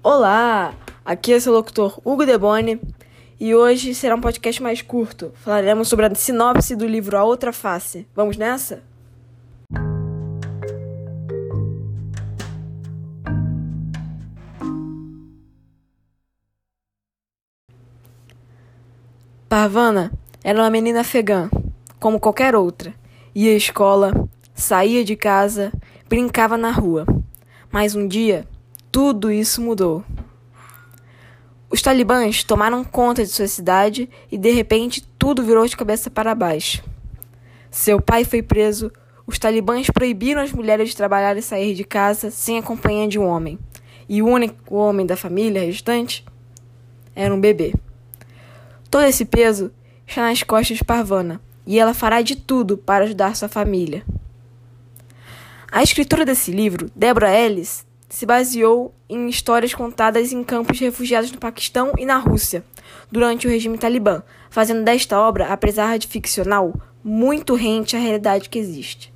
Olá, aqui é seu locutor Hugo Deboni e hoje será um podcast mais curto. Falaremos sobre a sinopse do livro A Outra Face. Vamos nessa? Parvana era uma menina afegã, como qualquer outra. Ia à escola, saía de casa, brincava na rua. Mas um dia, tudo isso mudou. Os talibãs tomaram conta de sua cidade e de repente tudo virou de cabeça para baixo. Seu pai foi preso, os talibãs proibiram as mulheres de trabalhar e sair de casa sem a companhia de um homem. E o único homem da família restante era um bebê. Todo esse peso está nas costas de Parvana e ela fará de tudo para ajudar sua família. A escritora desse livro, Deborah Ellis, se baseou em histórias contadas em campos de refugiados no Paquistão e na Rússia, durante o regime talibã, fazendo desta obra, apesar de ficcional, muito rente à realidade que existe.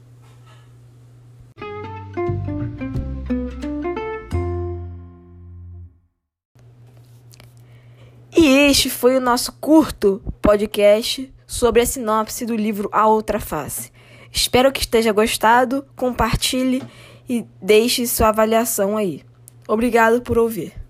E este foi o nosso curto podcast sobre a sinopse do livro A Outra Face. Espero que esteja gostado, compartilhe e deixe sua avaliação aí. Obrigado por ouvir.